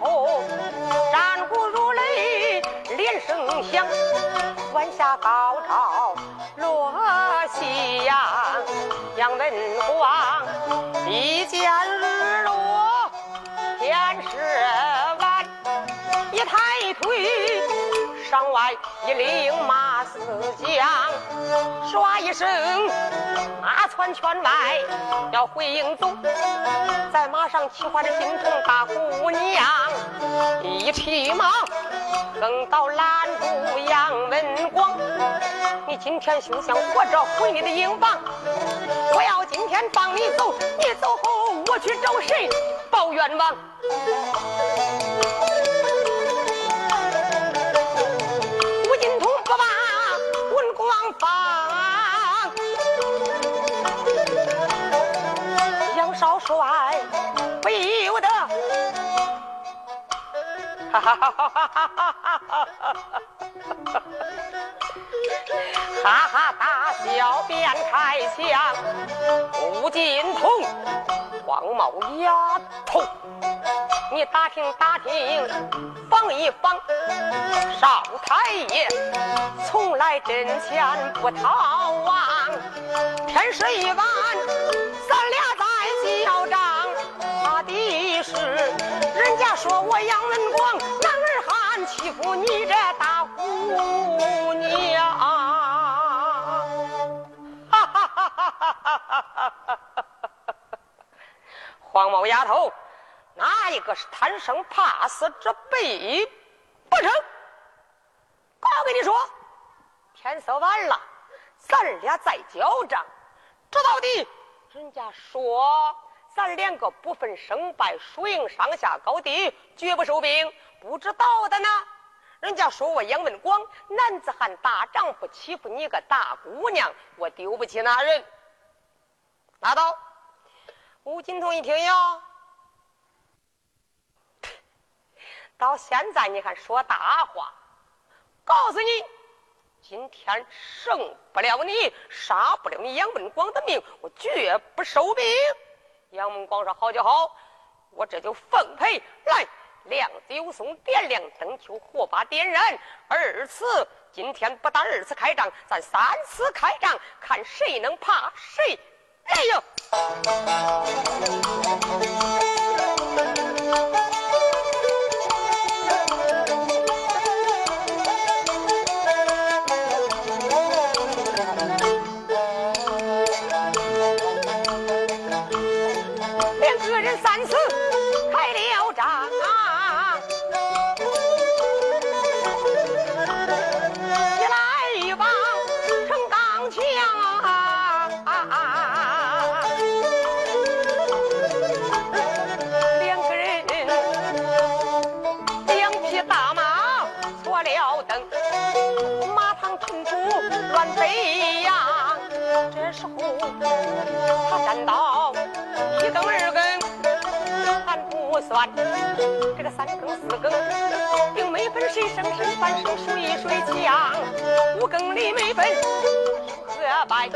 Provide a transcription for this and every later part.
后战鼓如雷连声响，晚霞高照落夕阳，杨文广一见日落。天是晚，一抬腿，上外一领马四将，唰一声，马窜圈外要回营走，在马上骑唤着金童大姑娘，一骑马横刀拦住杨文广，你今天休想活着回你的营房，我要今天放你走，你走后我去找谁报冤枉？放，杨少帅不由得。哈哈哈哈哈哈哈哈哈哈哈哈大笑，便开枪。吴金童，黄毛丫头。你打听打听，防一防，少太爷从来阵前不逃亡。天色已晚，咱俩在交账。他的是人家说我杨文广男儿汉欺负你这大姑娘。哈哈哈哈哈哈！黄毛丫头。哪一个是贪生怕死之辈不成？我跟你说，天色晚了，咱俩再交战。知道的，人家说咱两个不分胜败输赢，上下高低，绝不收兵。不知道的呢，人家说我杨文广男子汉大丈夫，欺负你个大姑娘，我丢不起那人。拉倒。吴金童一听哟。到现在，你还说大话，告诉你，今天胜不了你，杀不了你杨文广的命，我绝不收兵。杨文广说：“好就好，我这就奉陪。来，亮酒松，点亮灯球，火把点燃。二次，今天不打二次开仗，咱三次开仗，看谁能怕谁。哎呦一样，这时候！”他站到一更二更，还不算，这个三更四更，并没分谁胜谁反，谁输一谁强。五更里没分和败，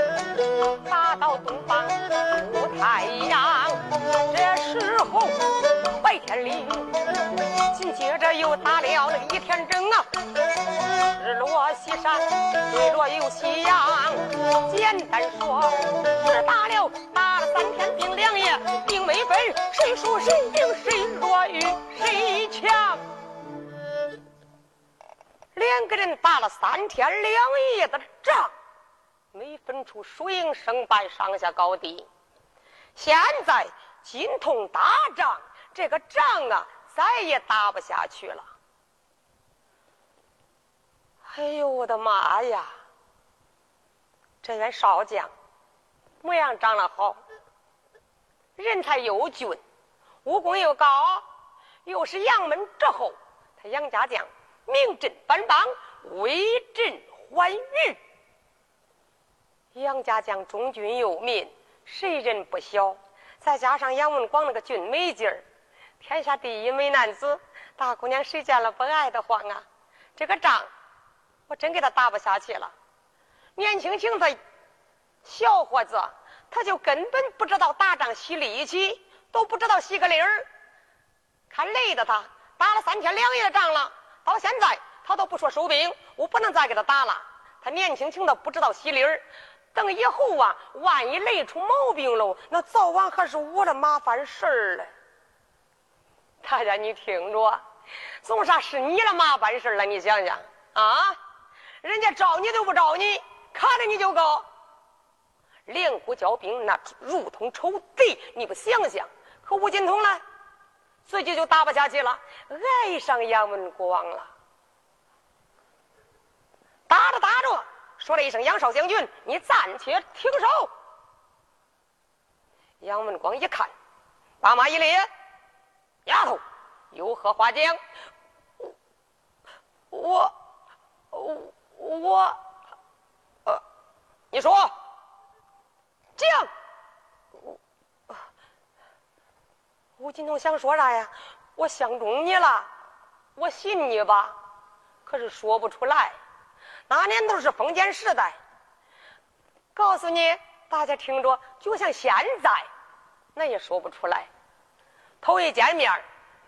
打到东方出太阳。这时候白天里，紧接着又打了那个一天整啊。日落西山，日落又西阳。简单说，是打了打了三天兵两夜，兵没分谁输谁赢，谁弱于谁强。两个人打了三天两夜的仗，没分出输赢胜败上下高低。现在金童打仗，这个仗啊，再也打不下去了。哎呦我的妈呀！这员少将模样长得好，人才又俊，武功又高，又是杨门之后，他杨家将名震班邦，威震寰宇。杨家将忠君佑民，谁人不晓？再加上杨文广那个俊美劲儿，天下第一美男子，大姑娘谁见了不爱得慌啊？这个仗。我真给他打不下去了，年轻轻的小伙子，他就根本不知道打仗洗力气，都不知道洗个力儿。看累的他，打了三天两夜的仗了，到现在他都不说收兵，我不能再给他打了。他年轻轻的不知道洗力儿，等以后啊，万一累出毛病喽，那早晚还是我的麻烦事儿嘞。大家你听着，总啥是你的麻烦事儿了？你想想啊。人家招你都不招你，看着你就高。连虎交兵那如同仇敌，你不想想？可吴金通呢，自己就打不下去了，爱上杨文广了。打着打着，说了一声：“杨少将军，你暂且停手。”杨文广一看，把马一咧：“丫头，有何话讲？”我，我。我，呃，你说，将，吴金童想说啥呀？我相中你了，我信你吧，可是说不出来。那年头是封建时代，告诉你，大家听着，就像现在，那也说不出来。头一见面。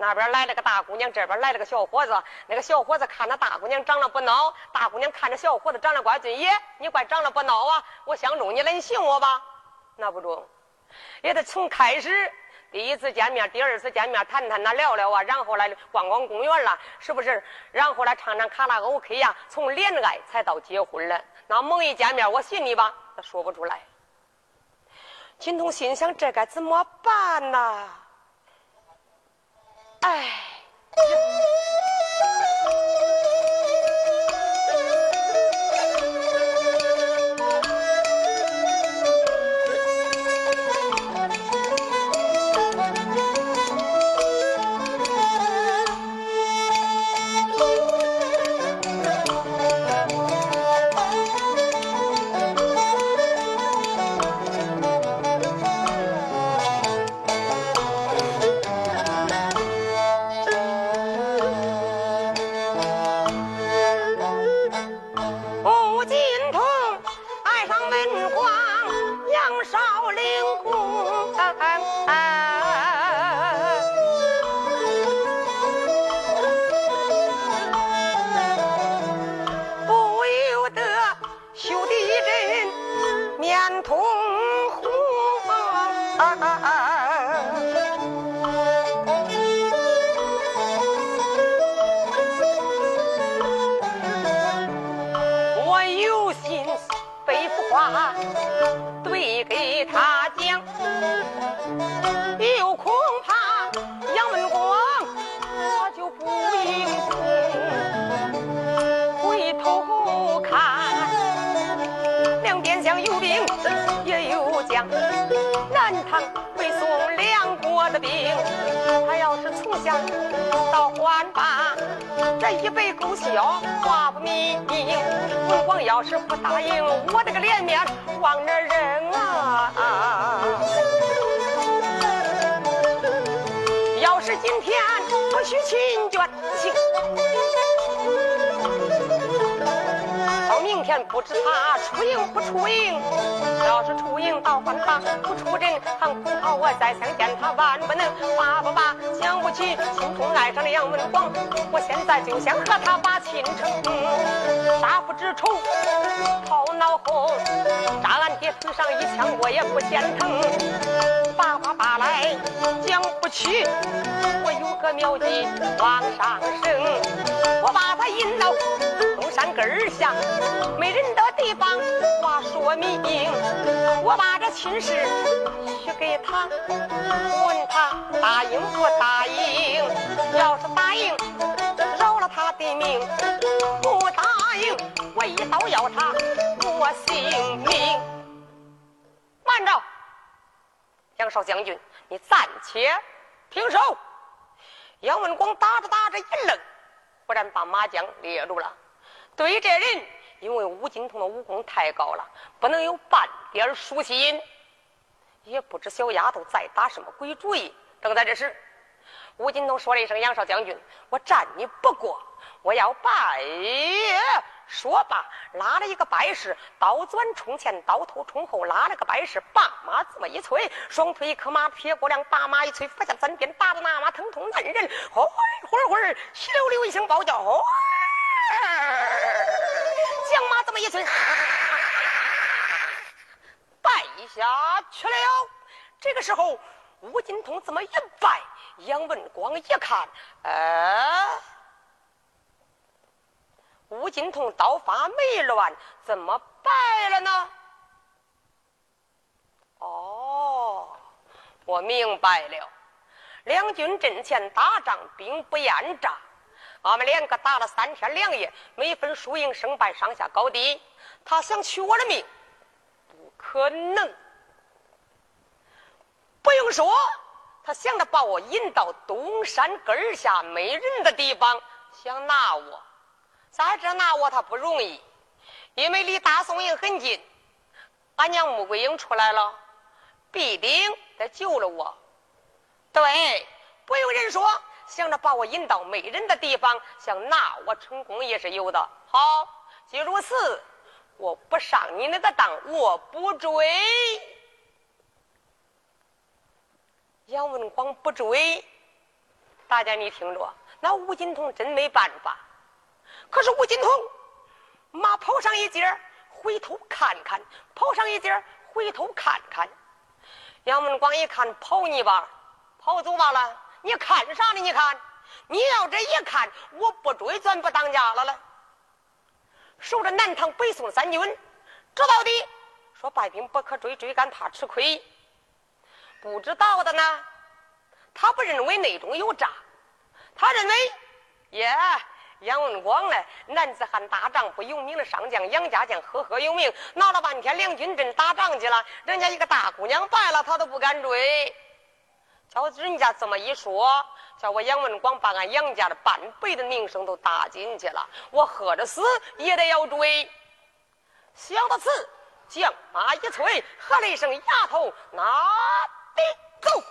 那边来了个大姑娘，这边来了个小伙子。那个小伙子看那大姑娘长得不孬，大姑娘看着小伙子长得怪俊。爷，你怪长得不孬啊！我相中你了，你信我吧？那不中，也得从开始第一次见面，第二次见面谈谈那聊聊啊，然后来逛逛公园了，是不是？然后来唱唱卡拉 OK 呀，从恋爱才到结婚了。那猛一见面，我信你吧？他说不出来。金童心想：这该怎么办呢？哎。不许亲眷行。明天不知他出营不出营，要是出营倒换他不出阵，还恐怕我再相见他万不能。爸爸爸，想不起心中爱上了杨文广，我现在就想和他把亲成。杀父之仇抛脑后，扎俺爹死上一枪我也不嫌疼。爸爸爸来。讲不起。我有个妙计往上升，我把他引到东山根儿下没人的地方，话说明。我把这亲事许给他，问他答应不答应？要是答应，饶了他的命；不答应，我一刀要他我性命。慢着，杨少将军，你暂且停手。杨文广打着打着一愣，忽然把马缰列住了。对这人，因为吴金童的武功太高了，不能有半点疏心。也不知小丫头在打什么鬼主意。正在这时，吴金童说了一声：“杨少将军，我战你不过，我要拜。”说罢，拉了一个拜式，刀转冲前，刀头冲后，拉了个拜式，把马这么一催，双腿一磕马，撇过两把马一催，发下三鞭，打的那马疼痛难忍，呼呼呼，稀溜溜一声暴叫，将马这么一催，败下去了。这个时候，吴金通这么一拜，杨文广一看，呃。吴金童刀法没乱，怎么败了呢？哦，我明白了。两军阵前打仗，兵不厌诈。俺们两个打了三天两夜，没分输赢胜败，上下高低。他想取我的命，不可能。不用说，他想着把我引到东山根下没人的地方，想拿我。在这拿我他不容易，因为离大宋营很近。俺娘穆桂英出来了，必定得救了我。对，不用人说，想着把我引到没人的地方，想拿我成功也是有的。好，既如此，我不上你那个当，我不追。杨文广不追，大家你听着，那吴金童真没办法。可是吴金童马跑上一截回头看看，跑上一截回头看看。杨文广一看，跑你吧，跑走罢了。你看啥呢？你看，你要这一看，我不追，咱不当家了了。守着南唐北宋三军，知道的说败兵不可追，追赶怕吃亏。不知道的呢，他不认为内中有诈，他认为，耶。杨文广呢？男子汉打仗不由名的上将杨家将赫赫有名，闹了半天两军阵打仗去了，人家一个大姑娘败了，他都不敢追。叫人家这么一说，叫我杨文广把俺杨家的半辈的名声都搭进去了，我喝着死也得要追。想到此，将马一催，喝了一声：“丫头，拿的走。”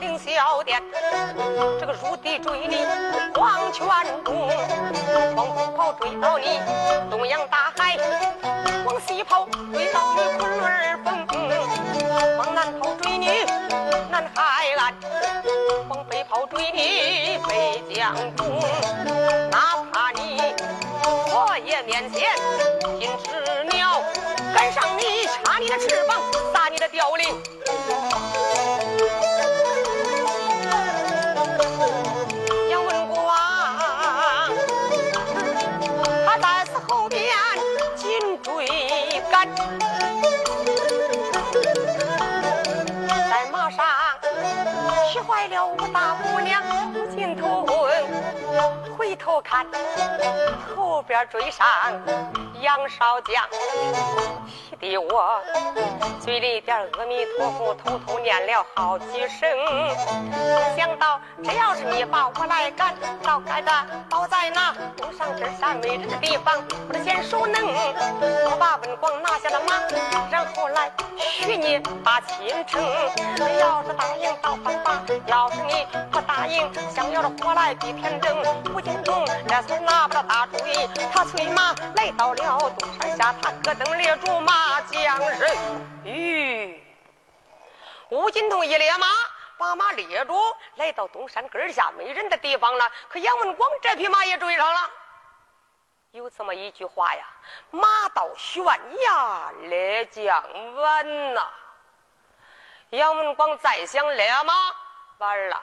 凌霄殿，这个入地追你黄泉中，往东跑追到你东洋大海，往西跑追到你昆仑峰，往南跑追你南海岸，往北跑追你北疆中。哪怕你火焰面前金翅鸟，赶上你插你的翅膀，打你的凋零。头看，后边追上杨少将，气得我嘴里边阿弥陀佛，偷偷念了好几声。想到，只要是你把我来赶，早该的倒在那东上这山没人的地方。我的先手能，我把文广拿下了马，然后来许你把亲成。要是答应倒犯法，要是你不答应，想要着火来比天争。吴金这才拿不了大主意，他催马来到了东山下，他咯噔列住马将人。吁，吴金童一列马。把马列住，来到东山根下没人的地方了。可杨文广这匹马也追上了。有这么一句话呀：“马到悬崖勒将稳呐。”杨文广再想勒马，完了。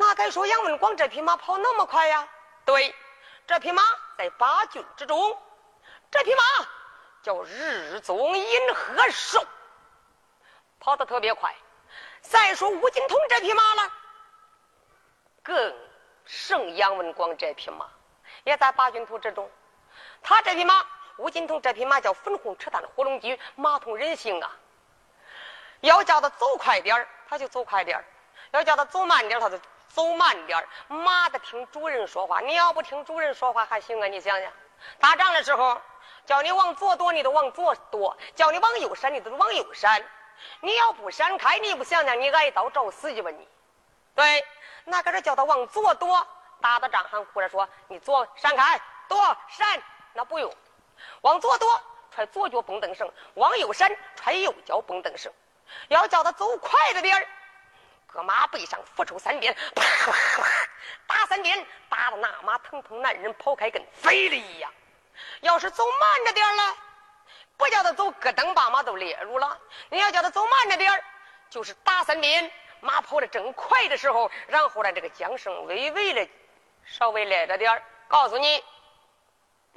哪敢说杨文广这匹马跑那么快呀？对，这匹马在八骏之中，这匹马叫日中银河兽，跑得特别快。再说吴金通这匹马了，更胜杨文广这匹马，也在八骏图之中。他这匹马，吴金通这匹马叫粉红扯淡的火龙驹，马通人性啊。要叫他走快点他就走快点要叫他走慢点他就走慢点儿马得听主人说话，你要不听主人说话还行啊？你想想，打仗的时候，叫你往左躲，你都往左躲；叫你往右闪，你都往右闪。你要不闪开，你不想想，你挨刀找死去吧你？对，那搁这叫他往左躲，打的仗还哭着说你左闪开，躲闪，那不用，往左躲踹左脚蹦蹬绳，往右闪踹右脚蹦蹬绳。要叫他走快着点儿，搁马背上俯抽三鞭，啪啪啪打三鞭，打的那马腾腾，男人跑开跟飞了一样。要是走慢着点儿了。不叫他走，咯噔把马都列入了。你要叫他走慢着点，就是打三鞭，马跑的正快的时候，然后呢，这个缰绳微微的稍微勒着点。告诉你，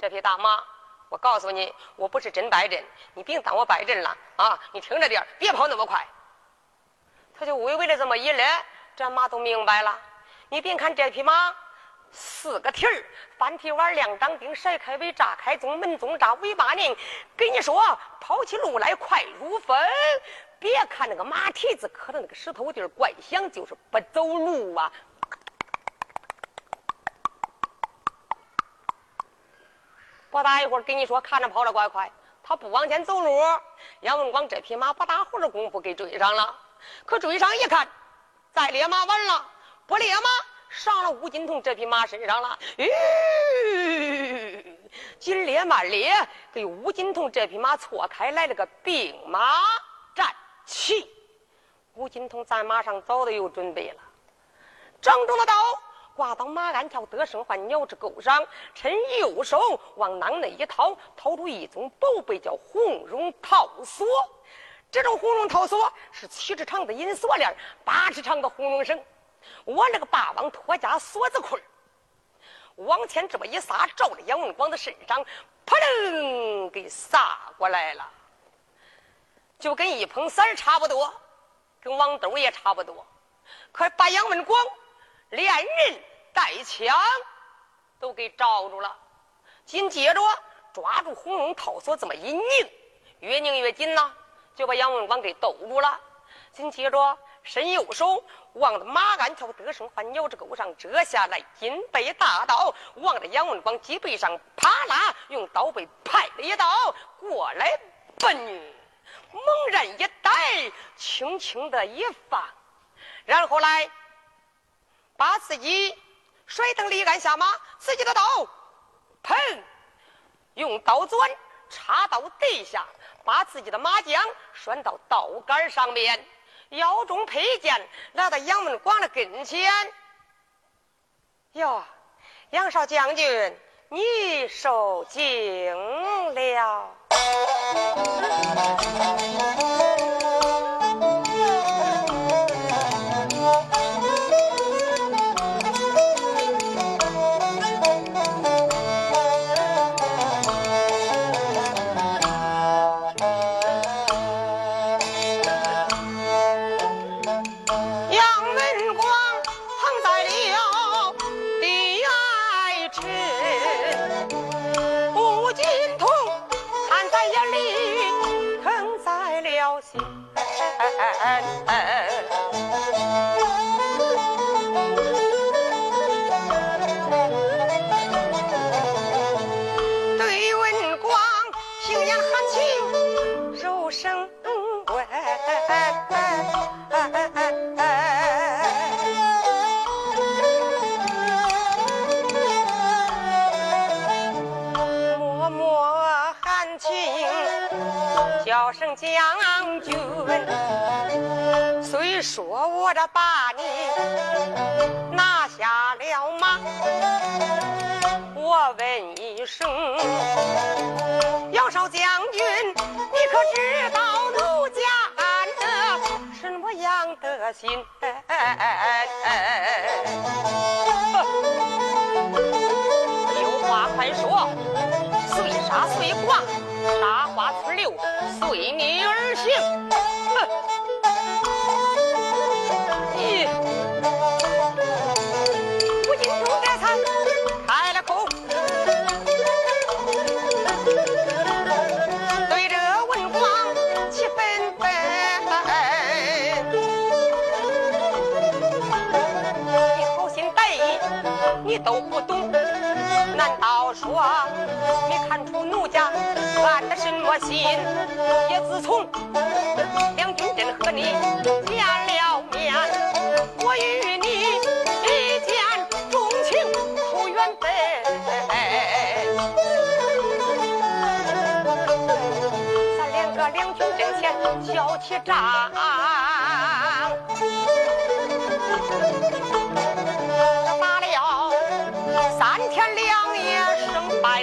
这匹大马，我告诉你，我不是真摆阵，你别当我摆阵了啊！你听着点，别跑那么快。他就微微的这么一勒，这马都明白了。你别看这匹马。四个蹄儿，翻蹄弯，亮掌钉，甩开尾，炸开鬃，门宗炸，尾巴拧。跟你说，跑起路来快如风。别看那个马蹄子磕的那个石头地儿怪响，就是不走路啊。不大一会儿，跟你说，看着跑得怪快，他不往前走路。杨文广这匹马不大会的功夫给追上了，可追上一看，再猎马完了，不猎马。上了吴金童这匹马身上了，吁，紧猎慢咧，给吴金童这匹马错开来了个兵马战旗。吴金童在马上早都有准备了，掌中的刀挂到马鞍条得胜换鸟之钩上，趁右手往囊内一掏，掏出一宗宝贝，叫红绒套索。这种红绒套索是七尺长的银锁链，八尺长的红绒绳。我那个霸王托家锁子棍往前这么一撒，照着杨文广的身上，扑棱给撒过来了，就跟一捧伞差不多，跟王兜也差不多，可把杨文广连人带枪都给罩住了。紧接着抓住红绒套索这么一拧，越拧越紧呐，就把杨文广给兜住了。紧接着伸右手。往着马鞍桥得胜换鸟之钩上折下来，金背大刀往着杨文广脊背上啪啦，用刀背拍了一刀过来，奔，猛然一带，轻轻的一放，然后来把自己甩蹬离鞍下马，自己的刀，砰，用刀钻插到地下，把自己的马缰拴到道杆上面。腰中佩剑，来到杨文广的跟前。哟，杨少将军，你受惊了。我这把你拿下了马，我问一声，杨少将军，你可知道奴家安的什么样的心？有话快说，随杀随剐，杀花村留，随你而行。心？也自从梁军镇和你见了面，我与你一见钟情投缘分，咱两个两军阵前交起账。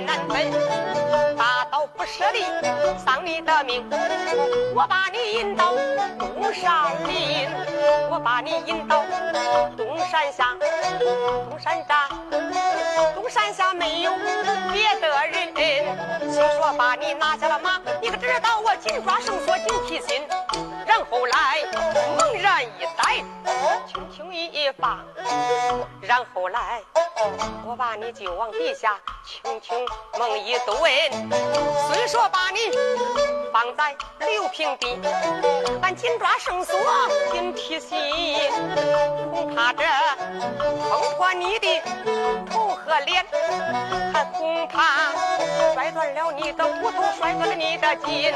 难分，大刀不舍地丧你的命。我把你引到东山林，我把你引到东山下，东山下，东山下没有别的人。虽说把你拿下了马，你可知道我紧抓绳索紧提心，然后来猛然一逮，轻轻一放，然后来。我把你就往地下轻轻猛一蹲，虽说把你放在六平地，俺紧抓绳索紧提心，恐怕这碰破你的头和脸，还恐怕摔断了你的骨头，摔断了你的筋。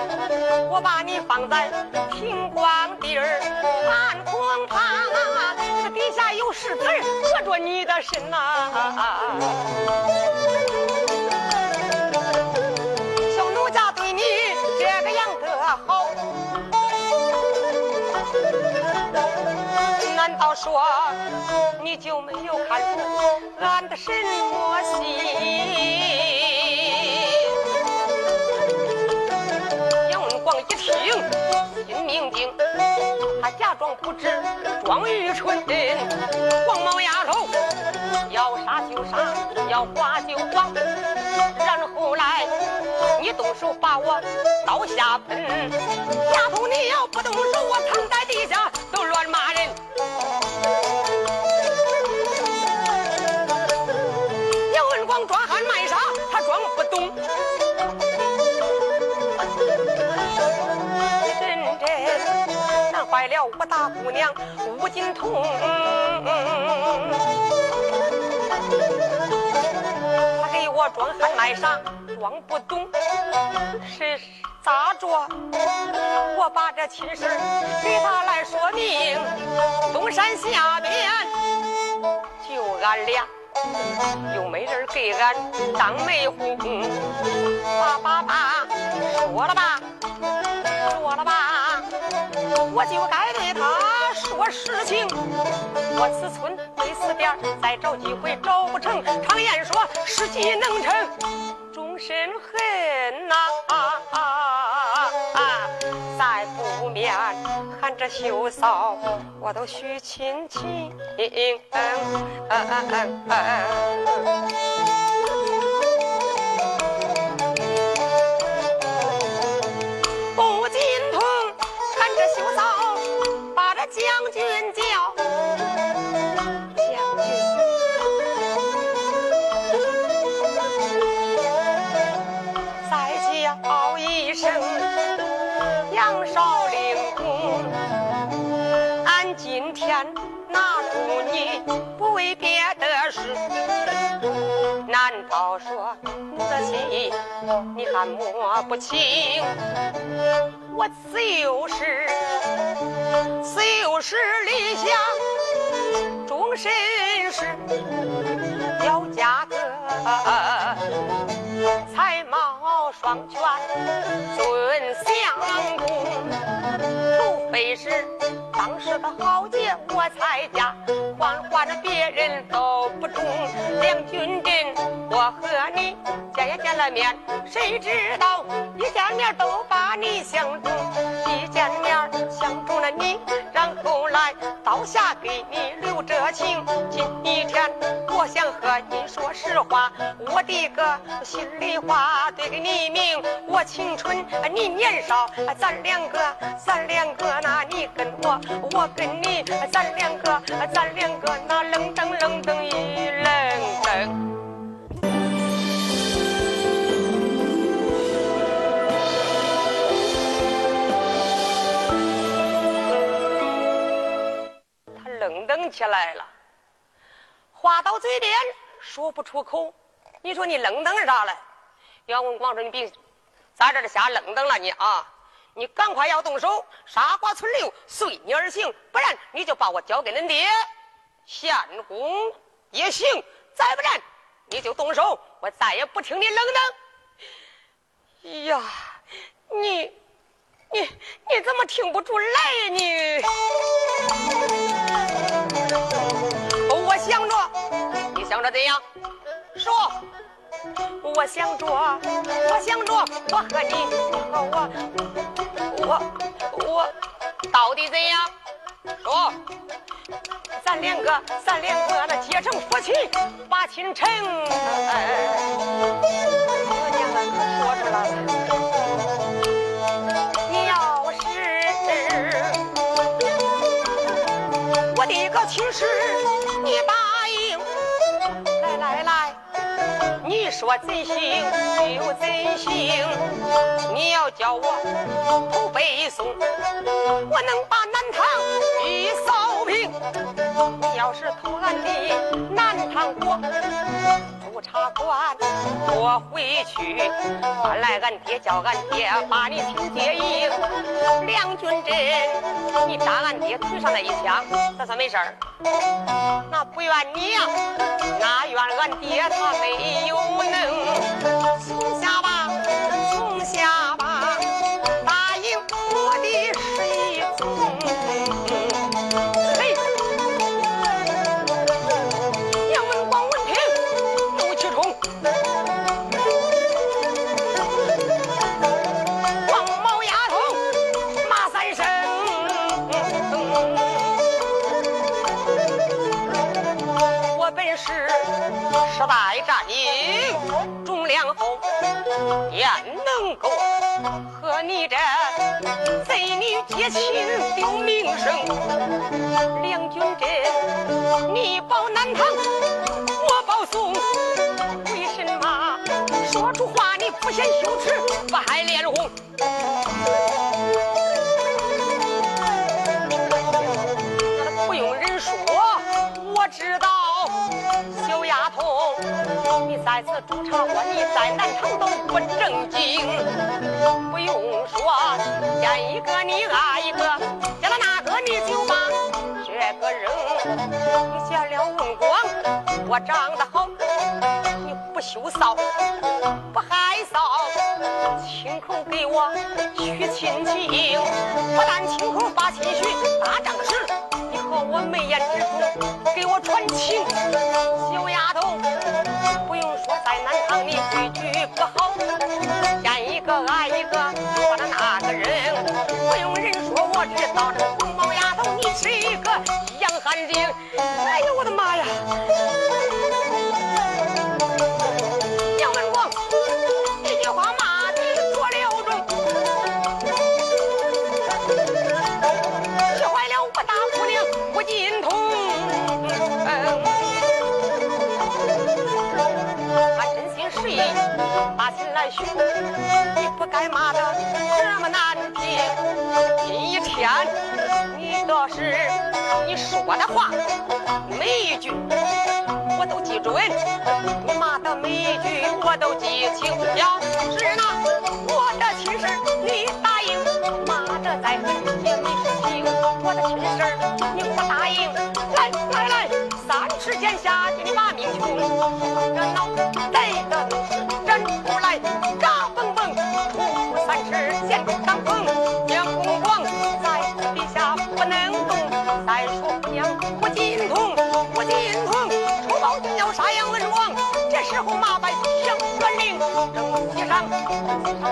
我把你放在平光地儿，俺恐怕这底下有石子儿硌着你的身呐。小奴家对你这个样的好，难道说你就没有看出俺的什么心？杨文广一听，假装不知，装愚蠢，黄毛丫头。要杀就杀，要剐就剐，然后来你动手把我刀下喷。丫头，你要不动手，我躺在地下坏了我大姑娘吴金童。我装汉卖傻，装不懂是咋着？我把这亲事给他来说明。东山下边就俺俩，又没人给俺当媒红。爸爸爸，说了吧，说了吧，我就该对他说实情。我此村没死点再找机会找不成。常言说，时机能成终身恨呐。啊啊啊啊再不免看这秀嫂，我都许亲情。不说你的心你还摸不清？我就是就是理想终身是，要嫁个才貌双全尊相公，除。非是当时的豪杰我才嫁，换换着别人都不中。梁军阵，我和你见也见了面，谁知道一见面都把你相中，一见面相中了你，然后来刀下给你留着情。今天我想和你说实话，我的个心里话对你明，我青春你年少，咱两个咱两个那你跟我，我跟你，咱两个咱两个那愣登愣登一愣登。他愣登起来了，话到嘴边说不出口。你说你愣登啥嘞？杨文广说你别在这儿瞎愣登了你啊！你赶快要动手，杀瓜存留，随你而行，不然你就把我交给恁爹，献公也行；再不然你就动手，我再也不听你冷等。哎呀，你你你怎么听不出来呀你？我想着，你想着怎样？说。我想着，我想着，我和你，我我我到底怎样？说，咱两个，咱两个那结成夫妻，把亲成。我娘啊，可说出来了。你要是我的一个亲事，你答你说怎行就怎行，你要叫我投北宋，我能把南唐一扫平。你要是投俺的南唐国督察官，我回去本来俺爹，叫俺爹把你请接应。梁军阵，你打俺爹腿上那一枪，这算没事儿。那不怨你呀，那怨俺爹他没有能。从下吧，时代战营忠良后，焉能够和你这贼女结亲丢名声？梁军阵，你保南唐，我保宋，为什么说出话你不嫌羞耻，不还脸红？在此督察我，你在南唐都不正经。不用说，见一个你爱一个，见了那个你就把这个扔。你见了文广，我长得好，你不羞臊，不害臊，亲口给我许亲情，不但亲口把亲许，打仗时，你和我眉眼之中给我传情。小丫头，不用，在南唐你句句不好，见一个爱一个，说的那个人，不用人说，我知道这个红毛丫头你是一个洋汉精。哎呦我的妈呀！把心来寻，你不该骂的这么难听。今天你倒是你说的话，每一句我都记准，你骂的每一句我都记清。要是那我的亲事你答应，骂的再狠也没事情。我的亲事你不答应，来来来，三尺剑下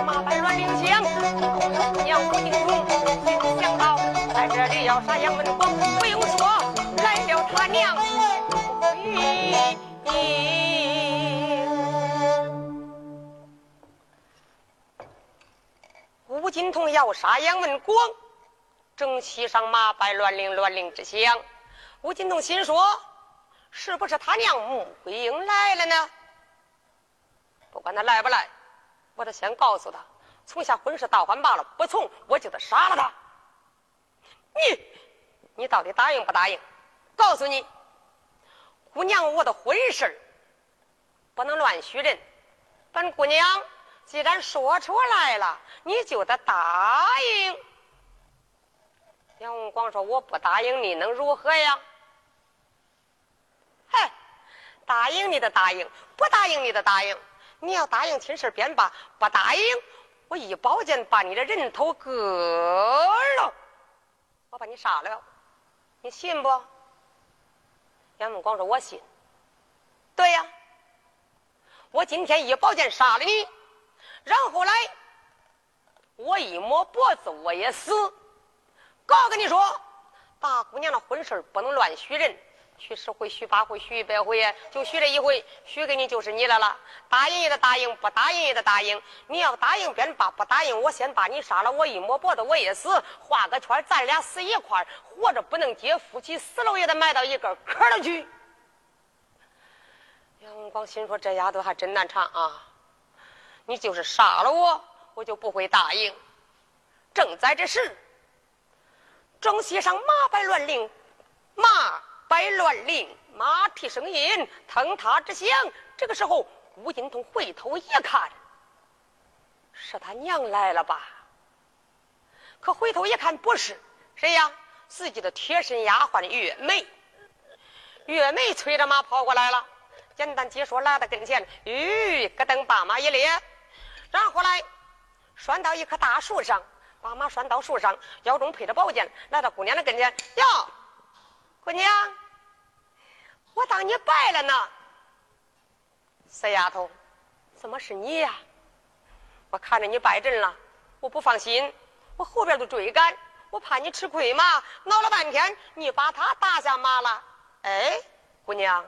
马白乱铃响。娘吴金童心想到，在这里要杀杨文王，不用说，来了他娘吴金童要杀杨文广。正西上马拜乱铃乱铃之响，吴金童心说：“是不是他娘穆桂英来了呢？不管他来不来，我得先告诉他，从下婚事倒换罢了。不从，我就得杀了他。你，你到底答应不答应？告诉你，姑娘，我的婚事不能乱许人。本姑娘既然说出来了，你就得答应。”杨文广说：“我不答应你能如何呀？嗨，答应你的答应，不答应你的答应。你要答应亲事便罢，不答应，我一宝剑把你的人头割了，我把你杀了，你信不？”杨文广说：“我信。对呀，我今天一宝剑杀了你，然后来，我一摸脖子，我也死。”告跟你说，大姑娘的婚事不能乱许人，许十回、许八回、许一百回，就许这一回，许给你就是你的了。答应也得答应，不答应也得答应。你要答应便罢，不答应我先把你杀了，我一抹脖子我也死，画个圈，咱俩死一块活着不能结，夫妻死了也得埋到一个坑里去。杨文广心说：“这丫头还真难缠啊！你就是杀了我，我就不会答应。”正在这时。正西上马摆乱铃，马摆乱铃，马蹄声音腾踏之响。这个时候，吴金童回头一看，是他娘来了吧？可回头一看，不是谁呀？自己的贴身丫鬟月梅。月梅催着马跑过来了，简单解说来到跟前，吁，咯噔把马一咧，然后来拴到一棵大树上。把马拴到树上，腰中配着宝剑，来到姑娘的跟前。哟，姑娘，我当你败了呢。死丫头，怎么是你呀？我看着你败阵了，我不放心，我后边都追赶，我怕你吃亏嘛。闹了半天，你把他打下马了。哎，姑娘，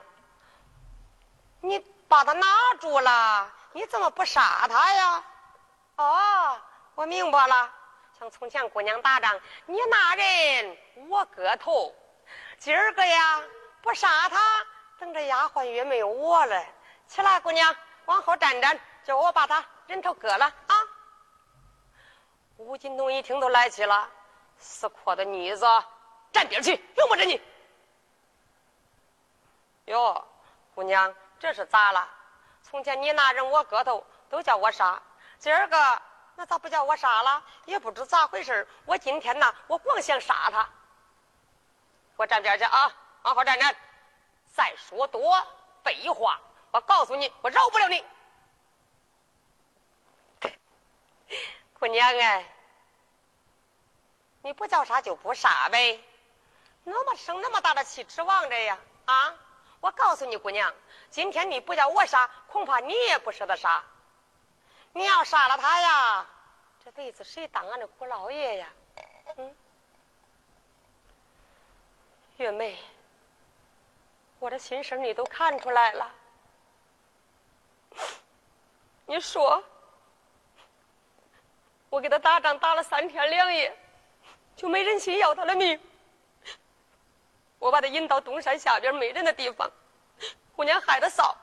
你把他拿住了，你怎么不杀他呀？哦，我明白了。像从前姑娘打仗，你拿人，我割头。今儿个呀，不杀他，等着丫鬟月没有我了。起来，姑娘，往后站站，叫我把他人头割了啊！吴金东一听都来气了，死阔的妮子，站边去，用不着你。哟，姑娘，这是咋了？从前你拿人，我割头，都叫我杀。今儿个。那咋不叫我杀了？也不知咋回事我今天呐，我光想杀他。我站边去啊，好好站站。再说多废话，我告诉你，我饶不了你。姑娘哎，你不叫杀就不杀呗，那么生那么大的气指望着呀？啊！我告诉你，姑娘，今天你不叫我杀，恐怕你也不舍得杀。你要杀了他呀，这辈子谁当俺的姑老爷呀？嗯，月梅，我的心事你都看出来了。你说，我给他打仗打了三天两夜，就没人心要他的命。我把他引到东山下边没人的地方，姑娘害得臊，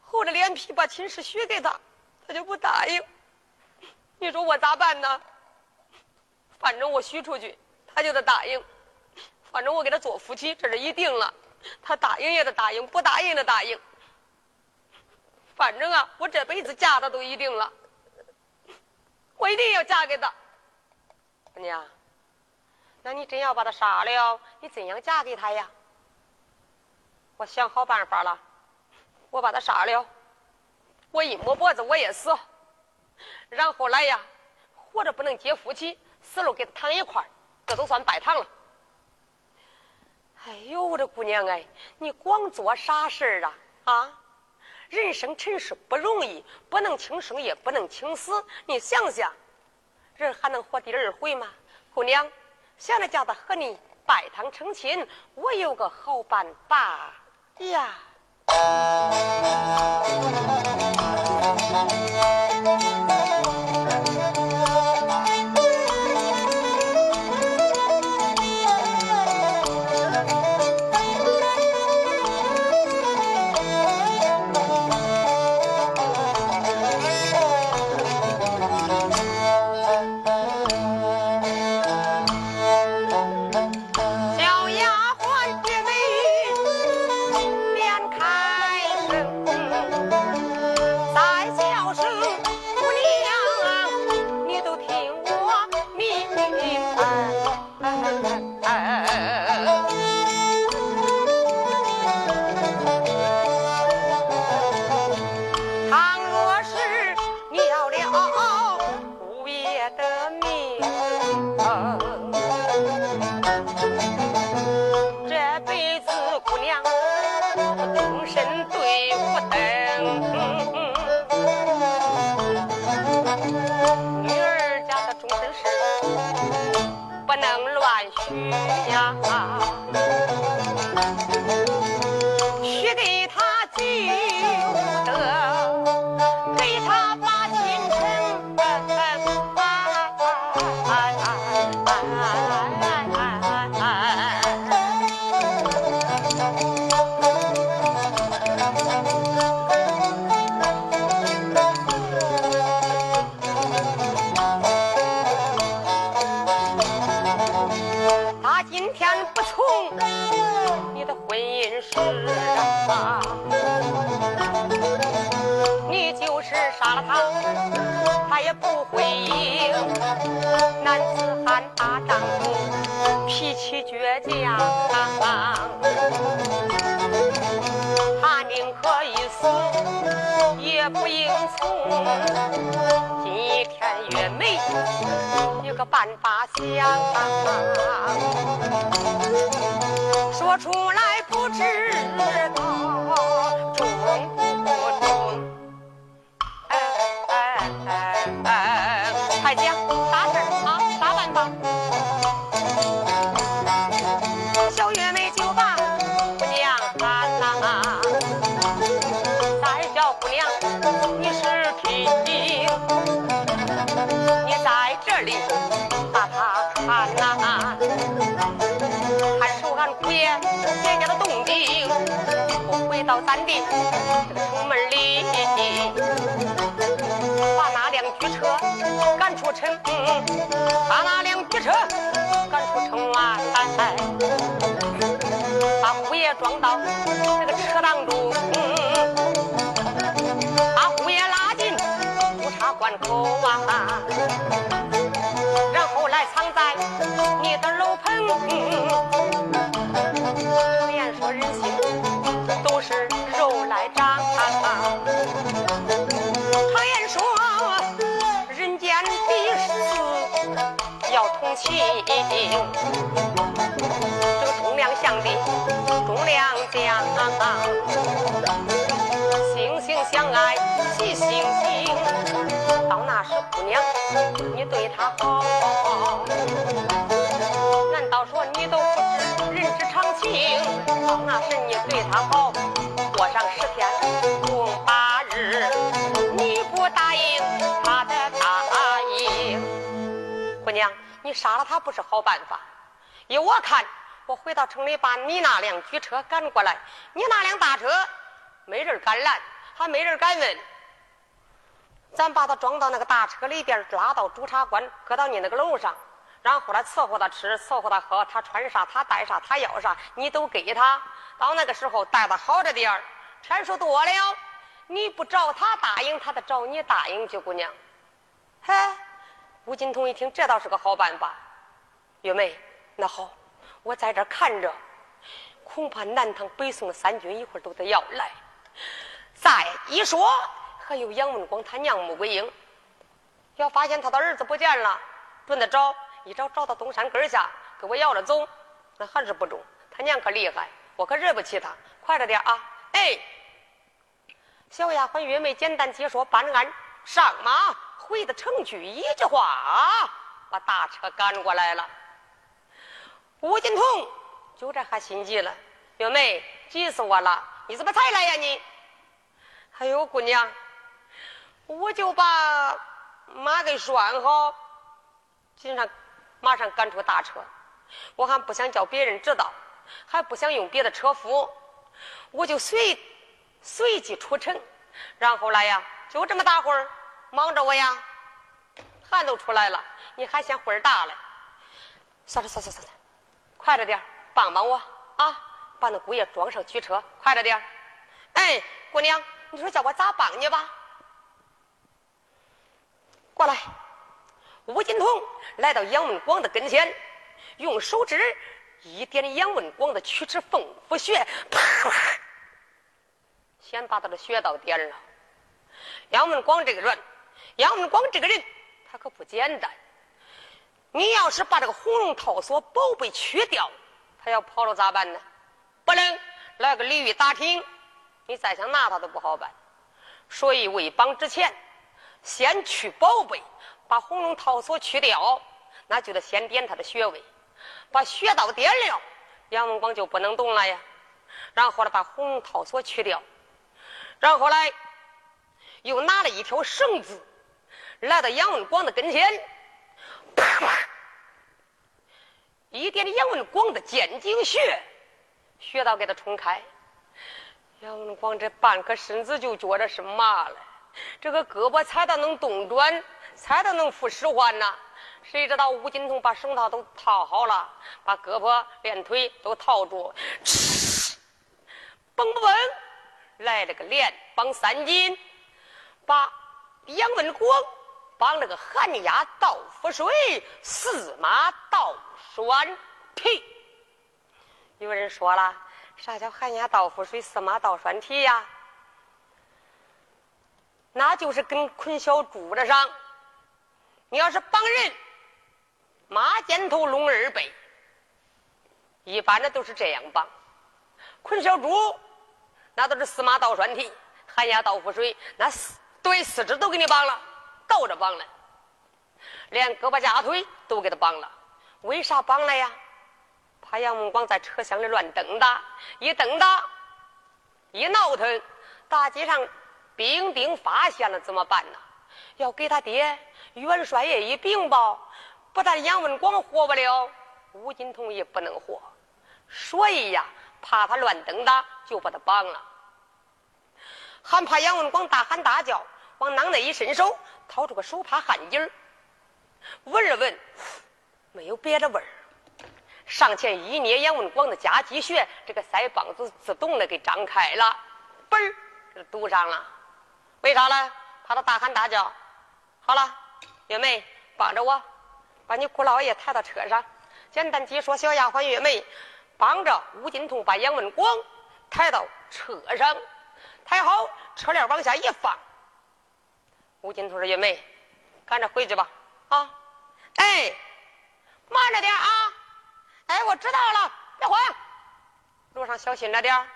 厚着脸皮把亲事许给他。他就不答应，你说我咋办呢？反正我许出去，他就得答应。反正我给他做夫妻，这是一定了。他答应也得答应，不答应也得答应。反正啊，我这辈子嫁他都一定了，我一定要嫁给他。姑娘，那你真要把他杀了，你怎样嫁给他呀？我想好办法了，我把他杀了。我一摸脖子，我也死。然后来呀，活着不能结夫妻，死了给他躺一块儿，这都算拜堂了。哎呦，我的姑娘哎，你光做啥事儿啊？啊，人生尘世不容易，不能轻生也不能轻死。你想想，人还能活第二回吗？姑娘，想着叫他和你拜堂成亲，我有个好办法呀。想，说出来车赶出城外，把虎爷装到那个车当中，把虎爷拉进督察关口啊。然后来藏在你的楼情，这个忠良相的忠良将，惺惺相爱惜心心，到那时姑娘你对他好。难道说你都不知人之常情，到那时你对他好，过上十天共八日，你不答应他的答应。姑娘，你杀了他不是好办法。依我看，我回到城里把你那辆军车赶过来，你那辆大车没人敢拦，还没人敢问。咱把他装到那个大车里边，拉到主察官，搁到你那个楼上。然后来伺候他吃，伺候他喝，他穿啥，他带啥，他要啥，你都给他。到那个时候待他好着点儿，钱数多了，你不找他答应，他得找你答应去，姑娘。嘿，吴金童一听，这倒是个好办法。月梅，那好，我在这看着，恐怕南唐北宋的三军一会儿都得要来。再一说，还有杨文广他娘穆桂英，要发现他的儿子不见了，准得找。一找找到东山根下，给我要了走，那还是不中。他娘可厉害，我可惹不起他。快着点啊！哎，小丫鬟月梅简单解说办案，上马回的城去，一句话啊把大车赶过来了。吴金童就这还心急了，表妹急死我了！你怎么才来呀你？哎呦，姑娘，我就把马给拴好，今上马上赶出大车，我还不想叫别人知道，还不想用别的车夫，我就随随即出城，然后来呀，就这么大会儿，忙着我呀，汗都出来了，你还嫌会儿大了？算了算了算了，快着点帮帮我啊，把那姑爷装上驱车，快着点哎，姑娘。你说叫我咋帮你吧？过来，吴金童来到杨文广的跟前，用手指一点杨文广的曲池缝府穴，啪！先把他的穴道点了。杨文广这个人，杨文广这个人，他可不简单。你要是把这个红龙套索宝贝去掉，他要跑了咋办呢？不能来个鲤鱼打挺。你再想拿他都不好办，所以为绑之前，先去宝贝，把红龙套索去掉，那就得先点他的穴位，把穴道点了，杨文广就不能动了呀。然后呢，把红龙套索去掉，然后来又拿了一条绳子，来到杨文广的跟前，啪啪，一点杨文广的肩颈穴，穴道给他冲开。杨文广这半个身子就觉着是麻了，这个胳膊才到能动转，才到能负使唤呐。谁知道吴金童把绳套都套好了，把胳膊连腿都套住，嘣嘣，来了个连绑三斤，把杨文广绑了个寒鸦倒覆水，驷马倒拴蹄。有人说了。啥叫寒鸦倒覆水，驷马倒拴蹄呀？那就是跟捆小猪的上。你要是绑人，马肩头龙二背，一般的都是这样绑。捆小猪，那都是驷马倒栓蹄，寒鸦倒覆水，那四对四肢都给你绑了，倒着绑了，连胳膊架腿都给他绑了。为啥绑了呀？怕杨文广在车厢里乱蹬哒，一蹬哒，一闹腾，大街上兵丁发现了怎么办呢？要给他爹元帅爷一禀报，不但杨文广活不了，吴金童也不能活。所以呀，怕他乱蹬哒，就把他绑了。还怕杨文广大喊大叫，往囊内一伸手，掏出个手帕汗巾儿，闻了闻，没有别的味儿。上前一捏杨文广的夹脊穴，这个腮帮子自动的给张开了，嘣儿给堵上了。为啥呢？怕他大喊大叫。好了，月梅帮着我，把你姑老爷抬到车上。简单解说，小丫鬟月梅帮着吴金童把杨文广抬到车上，抬好车帘往下一放。吴金童说：“月梅，赶着回去吧。”啊，哎，慢着点啊。哎，我知道了，别慌，路上小心着点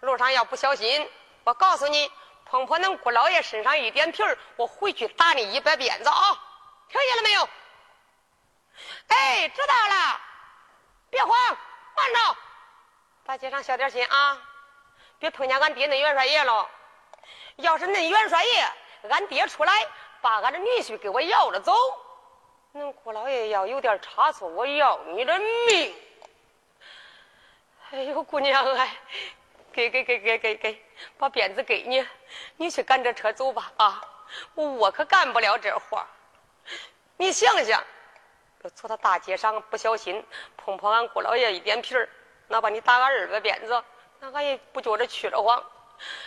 路上要不小心，我告诉你，碰破恁姑老爷身上一点皮儿，我回去打你一百鞭子啊！听见了没有？哎，知道了，别慌，慢着，大街上小点心啊，别碰见俺爹那元帅爷了。要是恁元帅爷，俺爹出来把俺的女婿给我要了走。恁姑老爷要有点差错，我要你的命！哎呦，姑娘哎，给给给给给给，把鞭子给你，你去赶着车走吧啊！我可干不了这活你想想，要走到大街上不小心碰破俺姑老爷一点皮儿，那把你打个二百鞭子，那俺也不觉着屈得慌。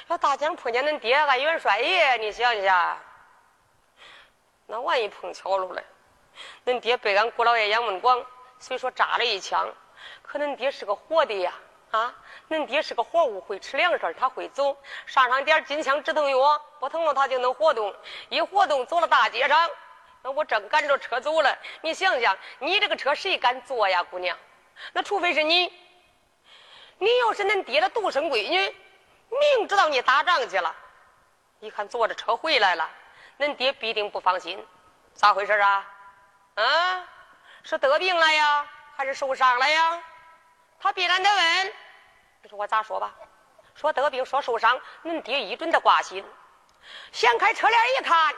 要大街上碰见恁爹俺元帅爷，你想想，那万一碰巧了嘞？恁爹被俺姑老爷杨文广虽说扎了一枪，可恁爹是个活的呀！啊，恁爹是个活物，会吃粮食，他会走，上上点金枪止疼药，不疼了他就能活动。一活动，走了大街上，那我正赶着车走了。你想想，你这个车谁敢坐呀，姑娘？那除非是你，你要是恁爹的独生闺女，明知道你打仗去了，一看坐着车回来了，恁爹必定不放心。咋回事啊？啊，是得病了呀，还是受伤了呀？他必然得问。你说我咋说吧？说得病，说受伤，恁爹一准得挂心。掀开车帘一看，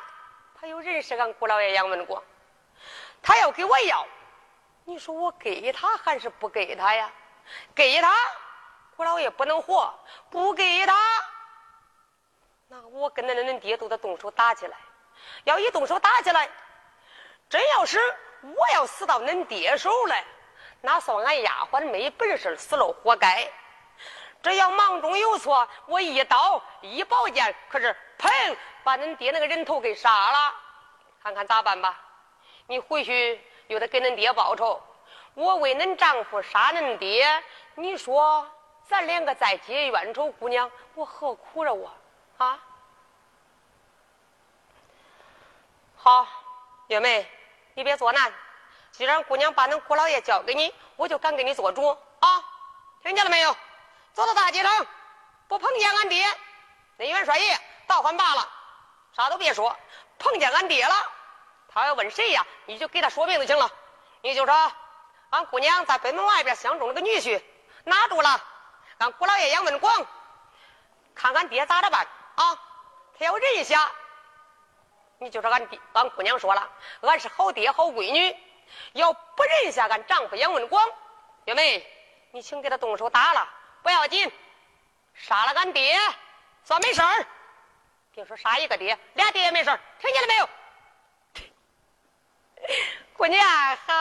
他又认识俺姑老爷杨文广，他要给我要，你说我给他还是不给他呀？给他，姑老爷不能活；不给他，那我跟恁恁爹都得动手打起来。要一动手打起来，真要是我要死到恁爹手来，那算俺丫鬟没本事，死了活该。只要忙中有错，我一刀一宝剑，可是砰，把恁爹那个人头给杀了。看看咋办吧？你回去又得给恁爹报仇。我为恁丈夫杀恁爹，你说咱两个再结冤仇，姑娘，我何苦了我啊？好，月梅，你别作难。既然姑娘把恁姑老爷交给你，我就敢给你做主啊！听见了没有？走到大街上，不碰见俺爹，那元帅爷倒换罢了，啥都别说。碰见俺爹了，他要问谁呀，你就给他说明就行了。你就说，俺姑娘在北门外边相中了个女婿，拿住了。俺姑老爷杨文广，看俺爹咋着办啊？他要认下，你就说俺爹，俺姑娘说了，俺是好爹好闺女，要不认下俺丈夫杨文广，月梅，你请给他动手打了。不要紧，杀了俺爹算没事儿。别说杀一个爹，俩爹也没事儿。听见了没有？姑娘，好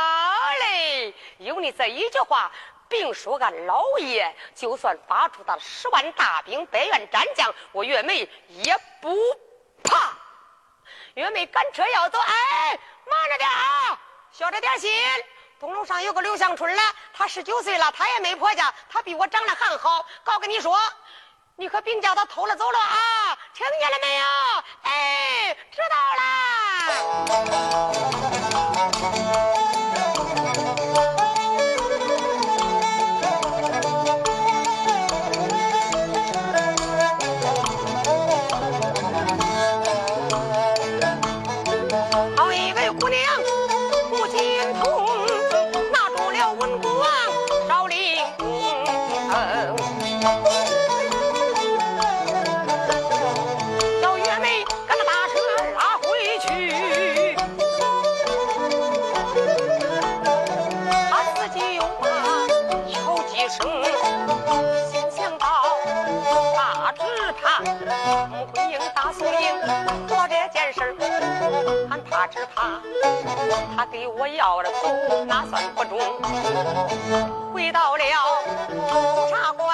嘞！有你这一句话，并说俺老爷就算发出他十万大兵，百员战将，我月梅也不怕。月梅赶车要走，哎，慢着点啊，小着点心。东楼上有个刘香春了，他十九岁了，他也没婆家，他比我长得还好。告跟你说，你可别叫他偷了走了啊！听见了没有？哎，知道大宋英做这件事儿，俺怕只怕他给我要了走，那算不中。回到了茶馆，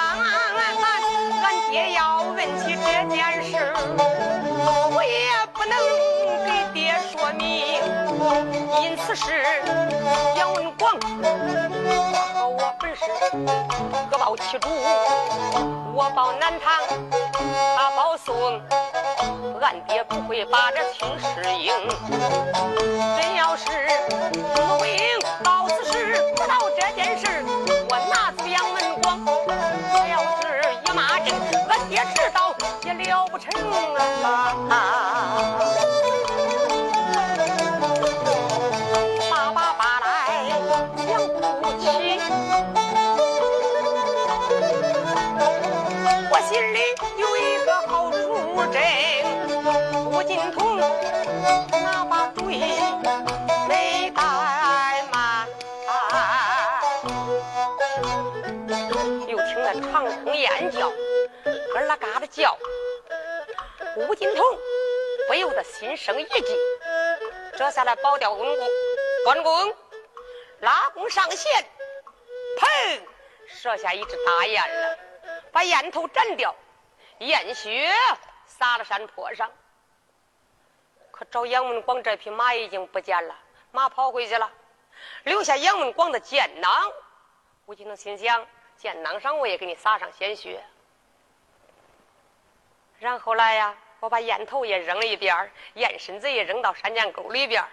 俺爹要问起这件事，我也不能给爹说明。因此事，杨文广和我本是各报其主，我报南唐，他报宋。俺爹不会把这亲事应，真要是陆英到此时知道这件事，我拿走杨文广，他要是一骂阵，俺爹知道也了不成啊！我心里有一个好主阵。金童那把锤没怠慢，又听那长空雁叫，咯啦嘎的叫。吴金童不由得心生一计，这下来保钓关公，关公拉弓上弦，射下一只大雁来，把雁头斩掉，雁血洒了山坡上。可找杨文广这匹马已经不见了，马跑回去了，留下杨文广的剑囊。吴金龙心想：剑囊上我也给你撒上鲜血。然后来呀，我把雁头也扔了一边雁身子也扔到山涧沟里边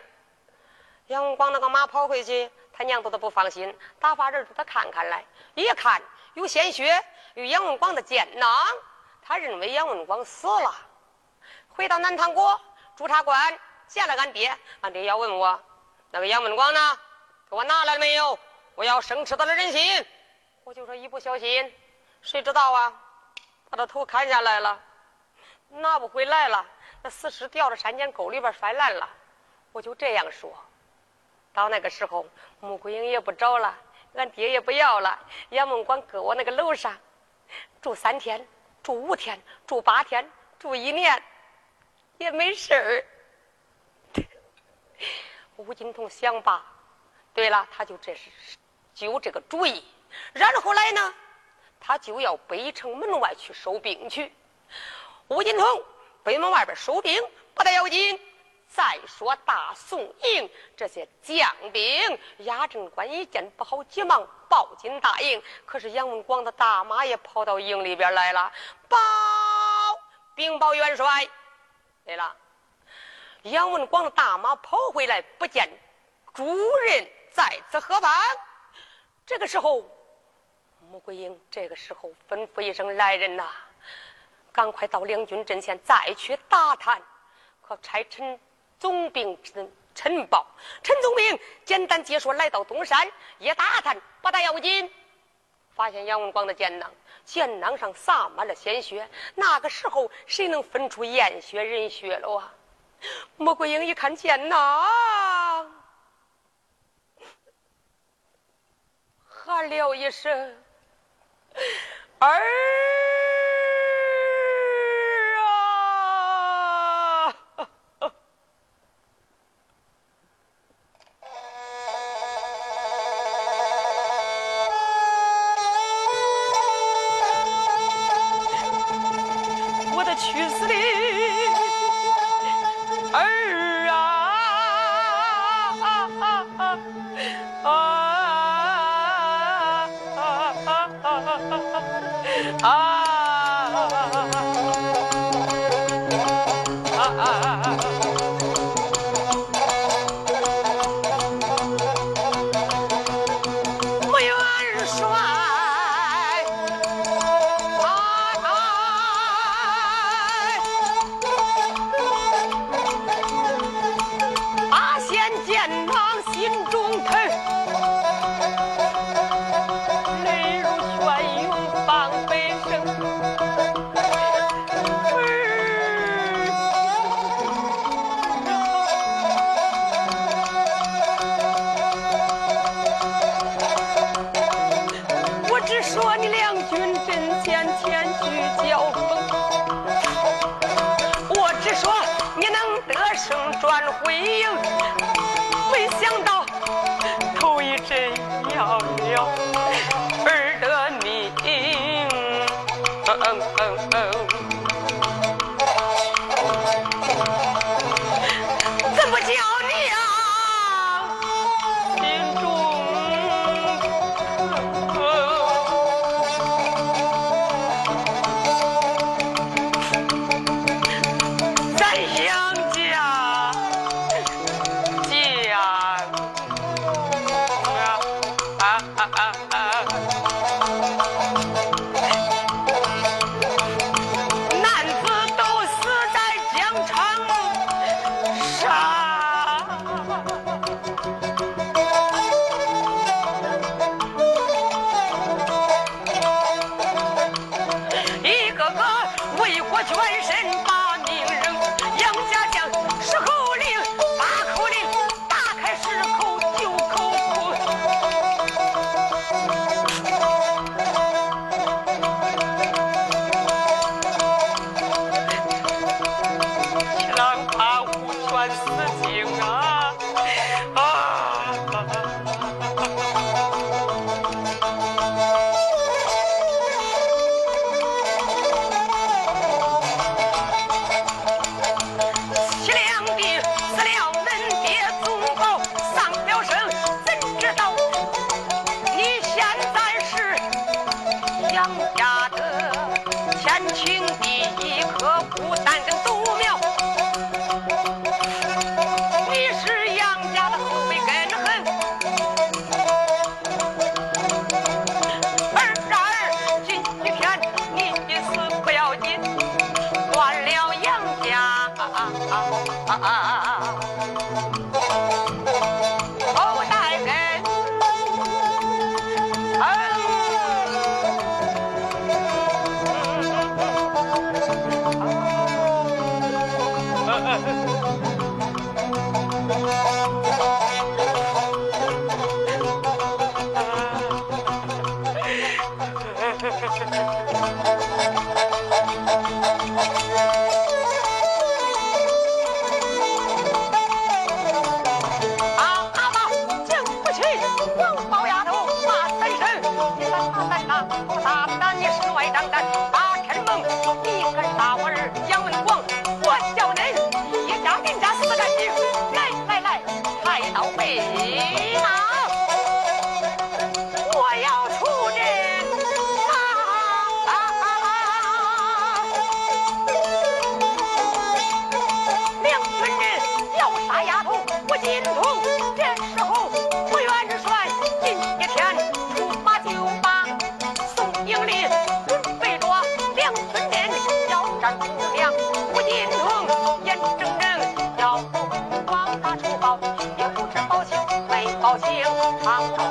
杨文广那个马跑回去，他娘都都不放心，打发人给他看看来。一看，有鲜血，有杨文广的剑囊，他认为杨文广死了。回到南唐国，朱察官见了俺爹，俺爹要问我那个杨文广呢，给我拿来了没有？我要生吃他的人心。我就说一不小心，谁知道啊？把他头砍下来了，拿不回来了。那死尸掉到山涧沟里边摔烂了。我就这样说。到那个时候，穆桂英也不找了，俺爹也不要了。杨文广搁我那个楼上住三天，住五天，住八天，住一年，也没事儿。吴金童想罢，对了，他就这是就这个主意。然后来呢，他就要北城门外去收兵去。吴金童北门外边收兵不得要紧。再说大宋营这些将兵，压阵官一见不好，急忙报进大营。可是杨文广的大马也跑到营里边来了，报禀报元帅。对了，杨文广的大马跑回来，不见主人在此何方？这个时候，穆桂英这个时候吩咐一声：“来人呐，赶快到两军阵前再去打探，可差臣。”总兵陈陈宝，陈总兵简单解说，来到东山一打探，不大要紧，发现杨文广的剑囊，剑囊上洒满了鲜血。那个时候，谁能分出验血人血了啊？穆桂英一看剑囊，喊了一声：“儿。”声转回应。啊啊啊，啊，